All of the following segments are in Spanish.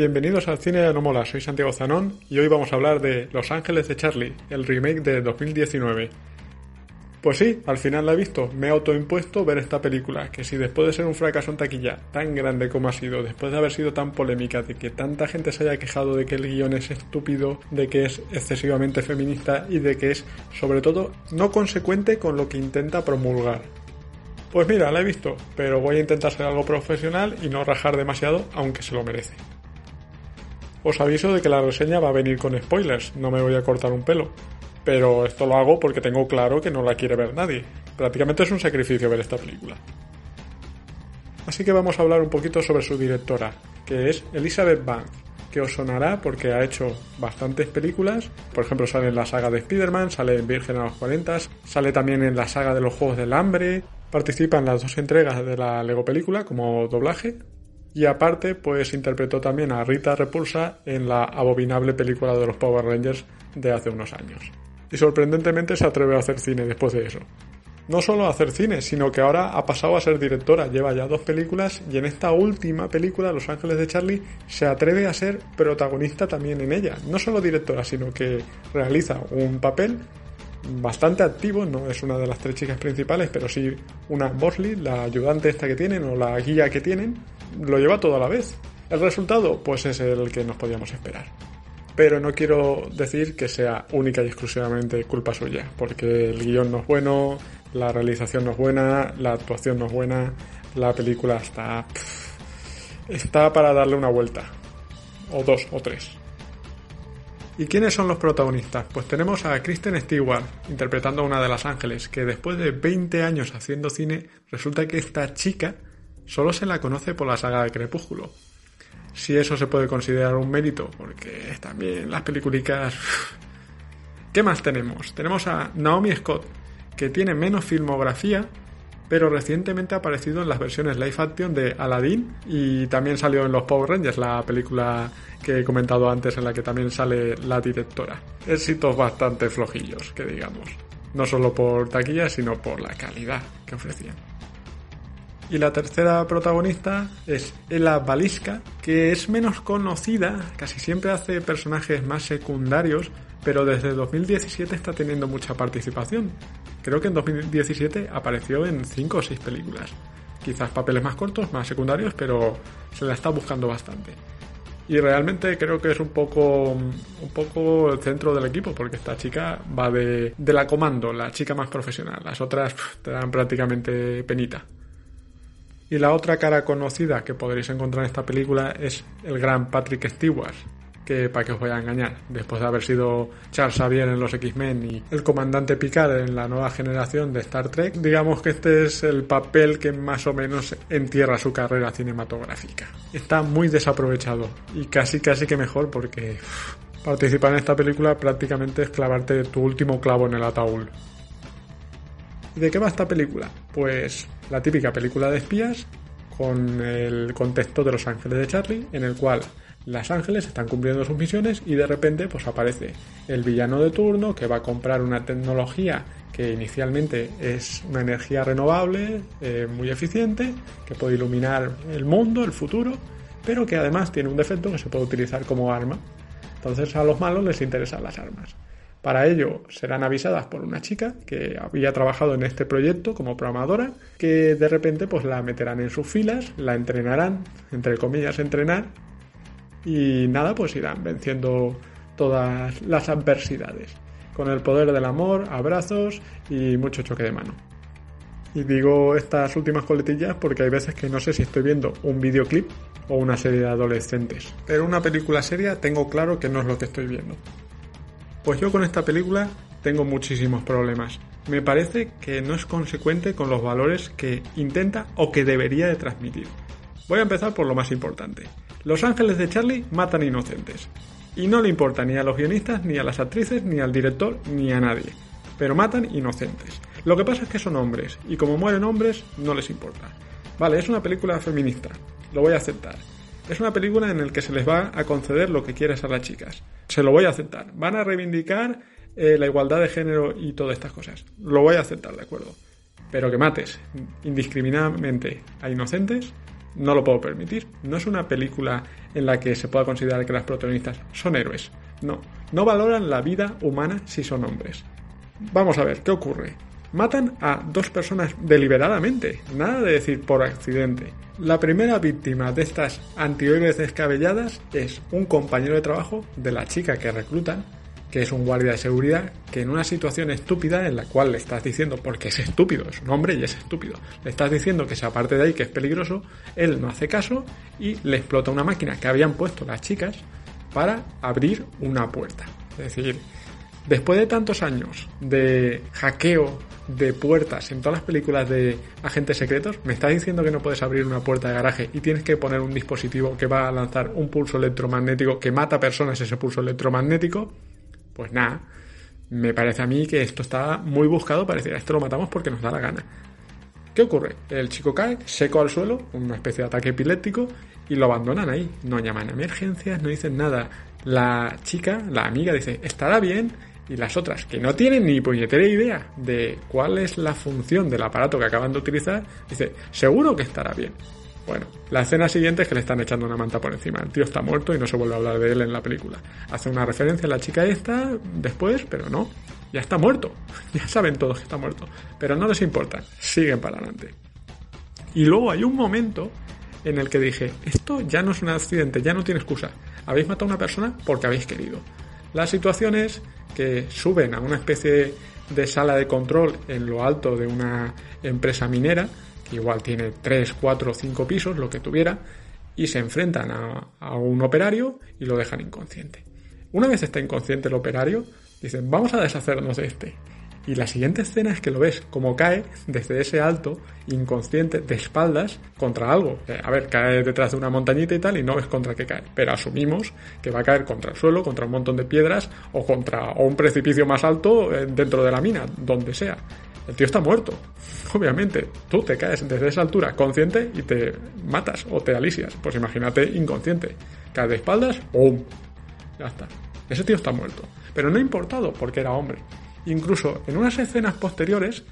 Bienvenidos al Cine de No Mola, soy Santiago Zanón y hoy vamos a hablar de Los Ángeles de Charlie, el remake de 2019. Pues sí, al final la he visto, me he autoimpuesto ver esta película, que si después de ser un fracaso en taquilla tan grande como ha sido, después de haber sido tan polémica, de que tanta gente se haya quejado de que el guion es estúpido, de que es excesivamente feminista y de que es, sobre todo, no consecuente con lo que intenta promulgar. Pues mira, la he visto, pero voy a intentar ser algo profesional y no rajar demasiado, aunque se lo merece. Os aviso de que la reseña va a venir con spoilers, no me voy a cortar un pelo. Pero esto lo hago porque tengo claro que no la quiere ver nadie. Prácticamente es un sacrificio ver esta película. Así que vamos a hablar un poquito sobre su directora, que es Elizabeth Banks, que os sonará porque ha hecho bastantes películas. Por ejemplo, sale en la saga de Spider-Man, sale en Virgen a los 40, sale también en la saga de los Juegos del Hambre, participa en las dos entregas de la Lego película como doblaje, y aparte, pues interpretó también a Rita Repulsa en la abominable película de los Power Rangers de hace unos años. Y sorprendentemente se atreve a hacer cine después de eso. No solo a hacer cine, sino que ahora ha pasado a ser directora, lleva ya dos películas y en esta última película, Los Ángeles de Charlie, se atreve a ser protagonista también en ella. No solo directora, sino que realiza un papel bastante activo, no es una de las tres chicas principales, pero sí una Bosley, la ayudante esta que tienen o la guía que tienen, lo lleva todo a la vez. El resultado, pues es el que nos podíamos esperar. Pero no quiero decir que sea única y exclusivamente culpa suya, porque el guion no es bueno, la realización no es buena, la actuación no es buena, la película está... está para darle una vuelta. O dos, o tres. ¿Y quiénes son los protagonistas? Pues tenemos a Kristen Stewart interpretando a una de las ángeles, que después de 20 años haciendo cine, resulta que esta chica solo se la conoce por la saga de Crepúsculo. Si eso se puede considerar un mérito, porque también las películas... ¿Qué más tenemos? Tenemos a Naomi Scott, que tiene menos filmografía, pero recientemente ha aparecido en las versiones live action de Aladdin y también salió en los Power Rangers, la película que he comentado antes en la que también sale la directora. Éxitos bastante flojillos, que digamos. No solo por taquilla, sino por la calidad que ofrecían. Y la tercera protagonista es Ella Baliska, que es menos conocida, casi siempre hace personajes más secundarios, pero desde 2017 está teniendo mucha participación. Creo que en 2017 apareció en 5 o 6 películas. Quizás papeles más cortos, más secundarios, pero se la está buscando bastante. Y realmente creo que es un poco, un poco el centro del equipo, porque esta chica va de, de la comando, la chica más profesional. Las otras te dan prácticamente penita. Y la otra cara conocida que podréis encontrar en esta película es el gran Patrick Stewart, que para que os voy a engañar, después de haber sido Charles Xavier en los X-Men y el comandante Picard en la nueva generación de Star Trek, digamos que este es el papel que más o menos entierra su carrera cinematográfica. Está muy desaprovechado y casi casi que mejor porque participar en esta película prácticamente es clavarte tu último clavo en el ataúd. ¿Y de qué va esta película? Pues la típica película de espías con el contexto de Los Ángeles de Charlie, en el cual las ángeles están cumpliendo sus misiones y de repente pues aparece el villano de turno que va a comprar una tecnología que inicialmente es una energía renovable, eh, muy eficiente, que puede iluminar el mundo, el futuro, pero que además tiene un defecto que se puede utilizar como arma. Entonces a los malos les interesan las armas. Para ello serán avisadas por una chica que había trabajado en este proyecto como programadora, que de repente pues la meterán en sus filas, la entrenarán, entre comillas entrenar, y nada, pues irán venciendo todas las adversidades, con el poder del amor, abrazos y mucho choque de mano. Y digo estas últimas coletillas porque hay veces que no sé si estoy viendo un videoclip o una serie de adolescentes. Pero una película seria tengo claro que no es lo que estoy viendo. Pues yo con esta película tengo muchísimos problemas. Me parece que no es consecuente con los valores que intenta o que debería de transmitir. Voy a empezar por lo más importante. Los ángeles de Charlie matan inocentes. Y no le importa ni a los guionistas, ni a las actrices, ni al director, ni a nadie. Pero matan inocentes. Lo que pasa es que son hombres, y como mueren hombres, no les importa. Vale, es una película feminista, lo voy a aceptar. Es una película en la que se les va a conceder lo que quieras a las chicas. Se lo voy a aceptar. Van a reivindicar eh, la igualdad de género y todas estas cosas. Lo voy a aceptar, de acuerdo. Pero que mates indiscriminadamente a inocentes, no lo puedo permitir. No es una película en la que se pueda considerar que las protagonistas son héroes. No, no valoran la vida humana si son hombres. Vamos a ver, ¿qué ocurre? Matan a dos personas deliberadamente, nada de decir por accidente. La primera víctima de estas antihéroes descabelladas es un compañero de trabajo de la chica que reclutan, que es un guardia de seguridad, que en una situación estúpida en la cual le estás diciendo, porque es estúpido, es un hombre y es estúpido, le estás diciendo que se aparte de ahí, que es peligroso, él no hace caso y le explota una máquina que habían puesto las chicas para abrir una puerta. Es decir, después de tantos años de hackeo de puertas en todas las películas de agentes secretos, me estás diciendo que no puedes abrir una puerta de garaje y tienes que poner un dispositivo que va a lanzar un pulso electromagnético que mata personas ese pulso electromagnético. Pues nada, me parece a mí que esto está muy buscado para decir, esto lo matamos porque nos da la gana. ¿Qué ocurre? El chico cae seco al suelo, una especie de ataque epiléptico, y lo abandonan ahí. No llaman a emergencias, no dicen nada. La chica, la amiga, dice, estará bien, y las otras que no tienen ni puñetera idea de cuál es la función del aparato que acaban de utilizar, dice, seguro que estará bien. Bueno, la escena siguiente es que le están echando una manta por encima. El tío está muerto y no se vuelve a hablar de él en la película. Hace una referencia a la chica esta después, pero no. Ya está muerto. Ya saben todos que está muerto. Pero no les importa. Siguen para adelante. Y luego hay un momento en el que dije, esto ya no es un accidente, ya no tiene excusa. Habéis matado a una persona porque habéis querido. La situación es que suben a una especie de sala de control en lo alto de una empresa minera, que igual tiene 3, 4 o 5 pisos, lo que tuviera, y se enfrentan a, a un operario y lo dejan inconsciente. Una vez está inconsciente el operario, dicen, vamos a deshacernos de este. Y la siguiente escena es que lo ves como cae desde ese alto, inconsciente, de espaldas, contra algo. Eh, a ver, cae detrás de una montañita y tal, y no ves contra qué cae. Pero asumimos que va a caer contra el suelo, contra un montón de piedras, o contra o un precipicio más alto eh, dentro de la mina, donde sea. El tío está muerto. Obviamente, tú te caes desde esa altura consciente y te matas o te alisias. Pues imagínate inconsciente. Caes de espaldas, ¡pum! Ya está. Ese tío está muerto. Pero no ha importado porque era hombre. Incluso en unas escenas posteriores,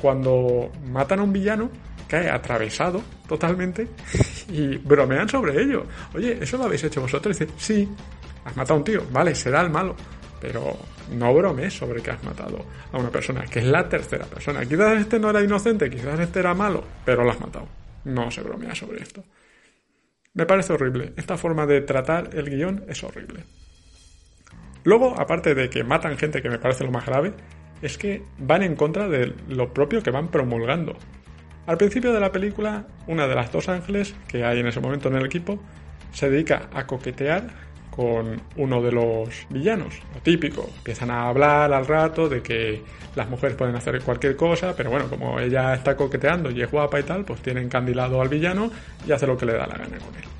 cuando matan a un villano, cae atravesado totalmente y bromean sobre ello. Oye, ¿eso lo habéis hecho vosotros? Y dicen, sí, has matado a un tío, vale, será el malo. Pero no bromees sobre que has matado a una persona, que es la tercera persona. Quizás este no era inocente, quizás este era malo, pero lo has matado. No se bromea sobre esto. Me parece horrible. Esta forma de tratar el guion es horrible. Luego, aparte de que matan gente, que me parece lo más grave, es que van en contra de lo propio que van promulgando. Al principio de la película, una de las dos ángeles que hay en ese momento en el equipo se dedica a coquetear con uno de los villanos, lo típico. Empiezan a hablar al rato de que las mujeres pueden hacer cualquier cosa, pero bueno, como ella está coqueteando y es guapa y tal, pues tiene encandilado al villano y hace lo que le da la gana con él.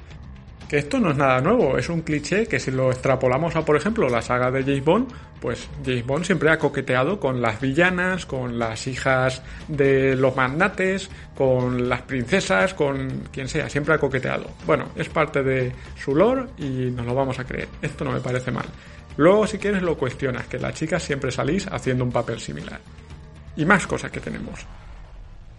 Que esto no es nada nuevo, es un cliché que si lo extrapolamos a, por ejemplo, la saga de James Bond, pues James Bond siempre ha coqueteado con las villanas, con las hijas de los magnates, con las princesas, con quien sea, siempre ha coqueteado. Bueno, es parte de su lore y nos lo vamos a creer. Esto no me parece mal. Luego, si quieres, lo cuestionas, que las chicas siempre salís haciendo un papel similar. Y más cosas que tenemos.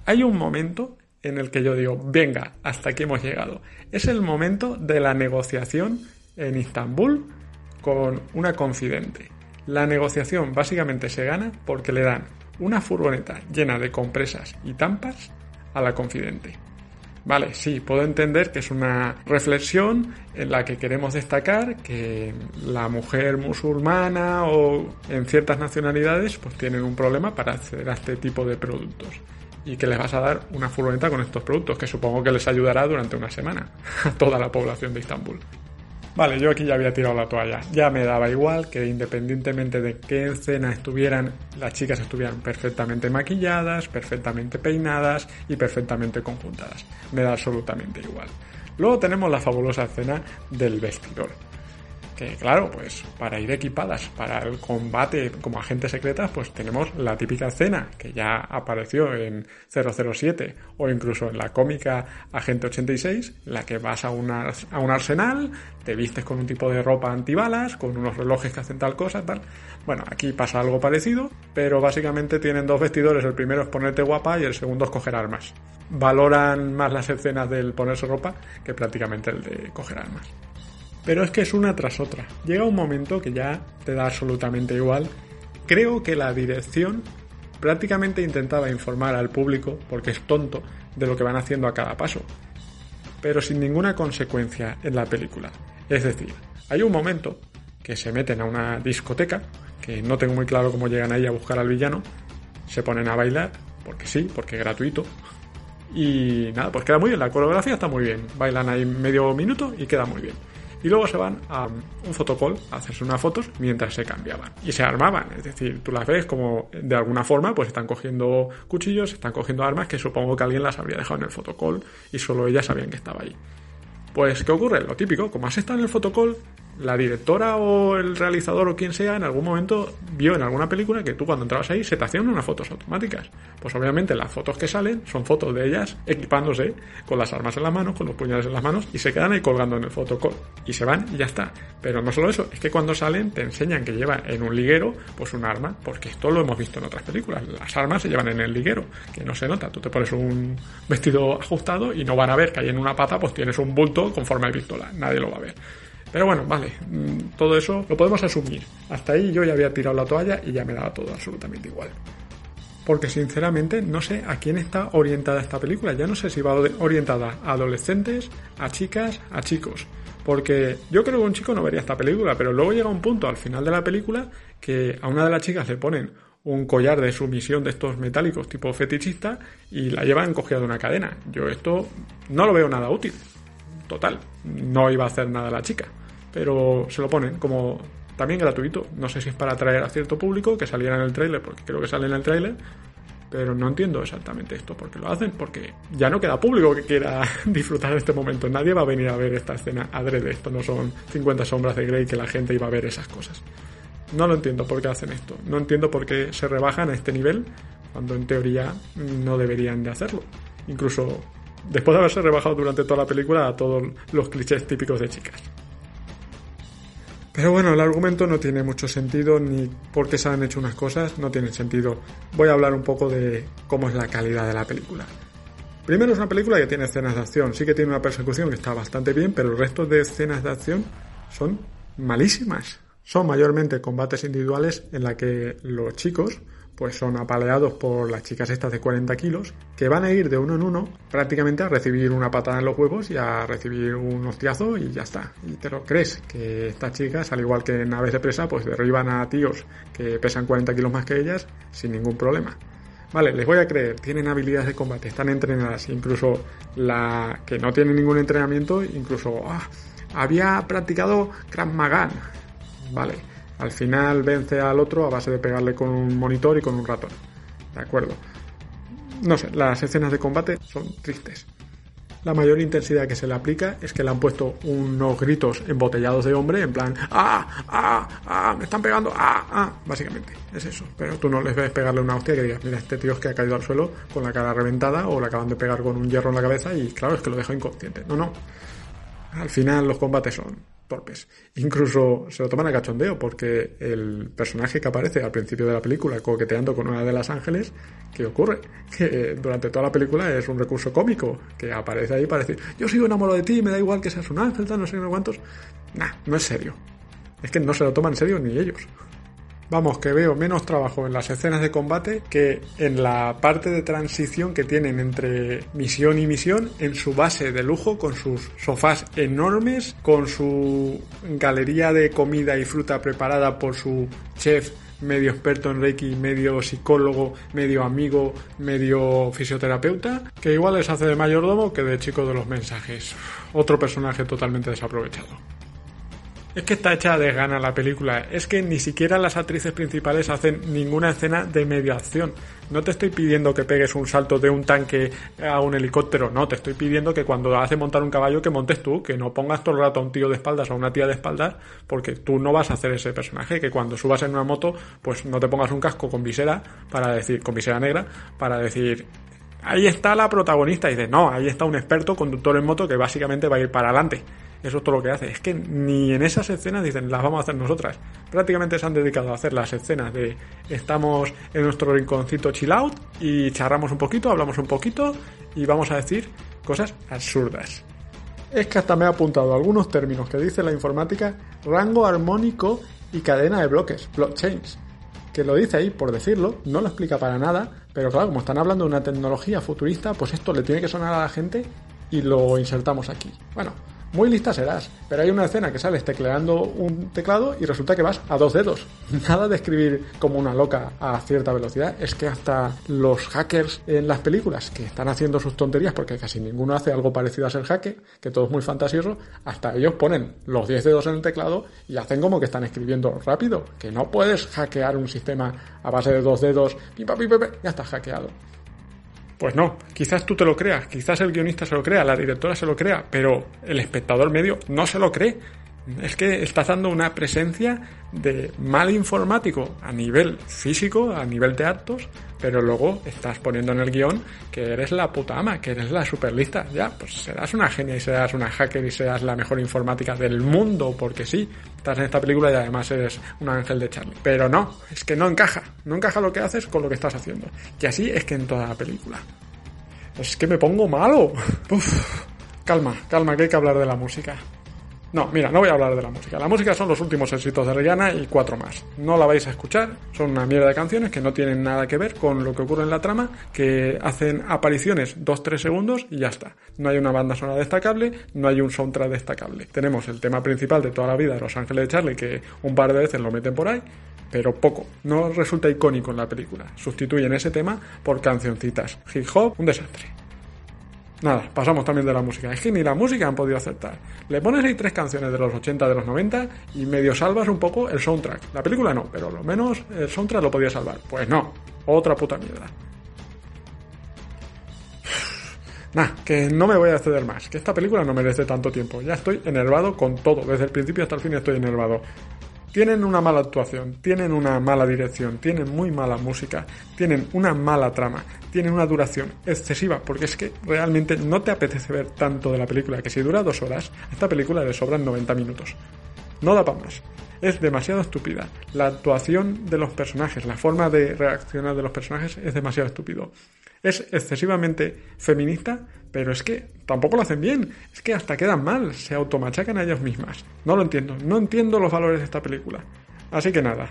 Hay un momento en el que yo digo, venga, hasta aquí hemos llegado. Es el momento de la negociación en Istambul con una confidente. La negociación básicamente se gana porque le dan una furgoneta llena de compresas y tampas a la confidente. Vale, sí, puedo entender que es una reflexión en la que queremos destacar que la mujer musulmana o en ciertas nacionalidades pues tienen un problema para acceder a este tipo de productos y que les vas a dar una furgoneta con estos productos, que supongo que les ayudará durante una semana a toda la población de Estambul. Vale, yo aquí ya había tirado la toalla. Ya me daba igual que independientemente de qué escena estuvieran, las chicas estuvieran perfectamente maquilladas, perfectamente peinadas y perfectamente conjuntadas. Me da absolutamente igual. Luego tenemos la fabulosa escena del vestidor que claro, pues para ir equipadas para el combate como agentes secretas, pues tenemos la típica escena que ya apareció en 007 o incluso en la cómica Agente 86, la que vas a, un arsenal, te vistes con un tipo de ropa antibalas, con unos relojes que hacen tal cosa, tal. Bueno, aquí pasa algo parecido, pero básicamente tienen dos vestidores, el primero es ponerte guapa y el segundo es coger armas. Valoran más las escenas del ponerse ropa que prácticamente el de coger armas. Pero es que es una tras otra. Llega un momento que ya te da absolutamente igual. Creo que la dirección prácticamente intentaba informar al público, porque es tonto, de lo que van haciendo a cada paso. Pero sin ninguna consecuencia en la película. Es decir, hay un momento que se meten a una discoteca, que no tengo muy claro cómo llegan ahí a buscar al villano, se ponen a bailar, porque sí, porque es gratuito, y nada, pues queda muy bien, la coreografía está muy bien, bailan ahí medio minuto y queda muy bien y luego se van a un fotocall a hacerse unas fotos mientras se cambiaban y se armaban, es decir, tú las ves como de alguna forma pues están cogiendo cuchillos, están cogiendo armas que supongo que alguien las habría dejado en el fotocall y solo ellas sabían que estaba ahí. Pues, ¿qué ocurre? Lo típico, como has estado en el fotocall, la directora o el realizador o quien sea en algún momento vio en alguna película que tú cuando entrabas ahí se te hacían unas fotos automáticas. Pues obviamente las fotos que salen son fotos de ellas equipándose con las armas en las manos, con los puñales en las manos y se quedan ahí colgando en el fotocall. Y se van y ya está. Pero no solo eso, es que cuando salen te enseñan que lleva en un liguero pues un arma, porque esto lo hemos visto en otras películas. Las armas se llevan en el liguero, que no se nota. Tú te pones un vestido ajustado y no van a ver que ahí en una pata pues tienes un bulto con forma de pistola. Nadie lo va a ver. Pero bueno, vale, mm, todo eso lo podemos asumir. Hasta ahí yo ya había tirado la toalla y ya me daba todo absolutamente igual. Porque sinceramente no sé a quién está orientada esta película. Ya no sé si va orientada a adolescentes, a chicas, a chicos. Porque yo creo que un chico no vería esta película, pero luego llega un punto al final de la película que a una de las chicas le ponen un collar de sumisión de estos metálicos tipo fetichista y la llevan cogida de una cadena. Yo esto no lo veo nada útil. Total, no iba a hacer nada la chica pero se lo ponen como también gratuito. No sé si es para atraer a cierto público que saliera en el tráiler, porque creo que sale en el tráiler, pero no entiendo exactamente esto, porque lo hacen, porque ya no queda público que quiera disfrutar de este momento. Nadie va a venir a ver esta escena adrede. Esto no son 50 sombras de Grey que la gente iba a ver esas cosas. No lo entiendo por qué hacen esto. No entiendo por qué se rebajan a este nivel cuando en teoría no deberían de hacerlo. Incluso después de haberse rebajado durante toda la película a todos los clichés típicos de chicas. Pero bueno, el argumento no tiene mucho sentido ni por qué se han hecho unas cosas, no tiene sentido. Voy a hablar un poco de cómo es la calidad de la película. Primero es una película que tiene escenas de acción, sí que tiene una persecución que está bastante bien, pero el resto de escenas de acción son malísimas. Son mayormente combates individuales en la que los chicos pues son apaleados por las chicas estas de 40 kilos, que van a ir de uno en uno prácticamente a recibir una patada en los huevos y a recibir un hostiazo y ya está. Y te lo crees, que estas chicas, al igual que en aves de presa, pues derriban a tíos que pesan 40 kilos más que ellas sin ningún problema. Vale, les voy a creer, tienen habilidades de combate, están entrenadas, incluso la que no tiene ningún entrenamiento, incluso ah, había practicado Krav Maga. Vale, al final vence al otro a base de pegarle con un monitor y con un ratón. ¿De acuerdo? No sé, las escenas de combate son tristes. La mayor intensidad que se le aplica es que le han puesto unos gritos embotellados de hombre, en plan, ¡ah! ¡ah! ¡ah! ¡me están pegando! ¡ah! ¡ah! Básicamente, es eso. Pero tú no les ves pegarle una hostia que digas, mira, este tío es que ha caído al suelo con la cara reventada o le acaban de pegar con un hierro en la cabeza y claro, es que lo deja inconsciente. No, no. Al final los combates son torpes. Incluso se lo toman a cachondeo porque el personaje que aparece al principio de la película coqueteando con una de las ángeles, ¿qué ocurre? Que durante toda la película es un recurso cómico que aparece ahí para decir, yo sigo enamorado de ti, me da igual que seas un ángel, tal, no sé cuántos. Nah, no es serio. Es que no se lo toman en serio ni ellos. Vamos, que veo menos trabajo en las escenas de combate que en la parte de transición que tienen entre misión y misión en su base de lujo con sus sofás enormes, con su galería de comida y fruta preparada por su chef medio experto en Reiki, medio psicólogo, medio amigo, medio fisioterapeuta, que igual les hace de mayordomo que de chico de los mensajes. Otro personaje totalmente desaprovechado. Es que está hecha de gana la película. Es que ni siquiera las actrices principales hacen ninguna escena de media acción. No te estoy pidiendo que pegues un salto de un tanque a un helicóptero. No, te estoy pidiendo que cuando hace montar un caballo que montes tú, que no pongas todo el rato a un tío de espaldas o a una tía de espaldas, porque tú no vas a hacer ese personaje. Que cuando subas en una moto, pues no te pongas un casco con visera para decir, con visera negra, para decir, ahí está la protagonista. Y dices, no, ahí está un experto conductor en moto que básicamente va a ir para adelante. Eso es todo lo que hace. Es que ni en esas escenas dicen, las vamos a hacer nosotras. Prácticamente se han dedicado a hacer las escenas de estamos en nuestro rinconcito chill out y charramos un poquito, hablamos un poquito y vamos a decir cosas absurdas. Es que hasta me he apuntado algunos términos que dice la informática rango armónico y cadena de bloques, blockchains. Que lo dice ahí por decirlo, no lo explica para nada, pero claro, como están hablando de una tecnología futurista, pues esto le tiene que sonar a la gente y lo insertamos aquí. Bueno, muy lista serás, pero hay una escena que sales tecleando un teclado y resulta que vas a dos dedos. Nada de escribir como una loca a cierta velocidad. Es que hasta los hackers en las películas que están haciendo sus tonterías, porque casi ninguno hace algo parecido a ser hacker, que todo es muy fantasioso, hasta ellos ponen los 10 dedos en el teclado y hacen como que están escribiendo rápido. Que no puedes hackear un sistema a base de dos dedos, pim, pim, pim, ya está hackeado. Pues no, quizás tú te lo creas, quizás el guionista se lo crea, la directora se lo crea, pero el espectador medio no se lo cree. Es que estás dando una presencia de mal informático a nivel físico, a nivel de actos, pero luego estás poniendo en el guion que eres la puta ama, que eres la superlista. Ya, pues serás una genia y serás una hacker y serás la mejor informática del mundo, porque sí, estás en esta película y además eres un ángel de Charlie. Pero no, es que no encaja, no encaja lo que haces con lo que estás haciendo. Y así es que en toda la película. Es que me pongo malo. Uf, calma, calma, que hay que hablar de la música. No, mira, no voy a hablar de la música. La música son los últimos éxitos de Rihanna y cuatro más. No la vais a escuchar, son una mierda de canciones que no tienen nada que ver con lo que ocurre en la trama, que hacen apariciones 2-3 segundos y ya está. No hay una banda sonora destacable, no hay un soundtrack destacable. Tenemos el tema principal de toda la vida de Los Ángeles de Charlie, que un par de veces lo meten por ahí, pero poco. No resulta icónico en la película. Sustituyen ese tema por cancioncitas. Hip hop, un desastre. Nada, pasamos también de la música. Es que ni la música han podido aceptar. Le pones ahí tres canciones de los 80, de los 90 y medio salvas un poco el soundtrack. La película no, pero lo menos el soundtrack lo podía salvar. Pues no, otra puta mierda. Nah, que no me voy a exceder más, que esta película no merece tanto tiempo. Ya estoy enervado con todo, desde el principio hasta el fin estoy enervado. Tienen una mala actuación, tienen una mala dirección, tienen muy mala música, tienen una mala trama, tienen una duración excesiva, porque es que realmente no te apetece ver tanto de la película, que si dura dos horas, a esta película le sobran 90 minutos. No da para más. Es demasiado estúpida. La actuación de los personajes, la forma de reaccionar de los personajes es demasiado estúpido. Es excesivamente feminista, pero es que tampoco lo hacen bien. Es que hasta quedan mal, se automachacan a ellas mismas. No lo entiendo, no entiendo los valores de esta película. Así que nada,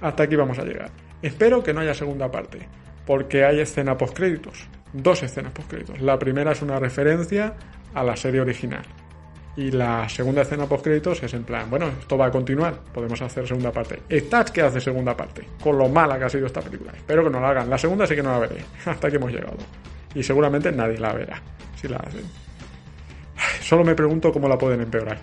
hasta aquí vamos a llegar. Espero que no haya segunda parte, porque hay escena post créditos. Dos escenas post créditos. La primera es una referencia a la serie original. Y la segunda escena post créditos es en plan, bueno, esto va a continuar, podemos hacer segunda parte. Estás que hace segunda parte, con lo mala que ha sido esta película. Espero que no la hagan. La segunda sí que no la veré, hasta que hemos llegado. Y seguramente nadie la verá, si la hacen. Solo me pregunto cómo la pueden empeorar.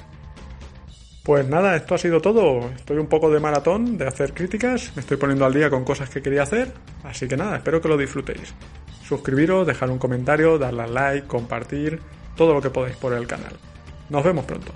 Pues nada, esto ha sido todo. Estoy un poco de maratón de hacer críticas, me estoy poniendo al día con cosas que quería hacer, así que nada, espero que lo disfrutéis. Suscribiros, dejar un comentario, darle a like, compartir, todo lo que podáis por el canal. Nos vemos pronto.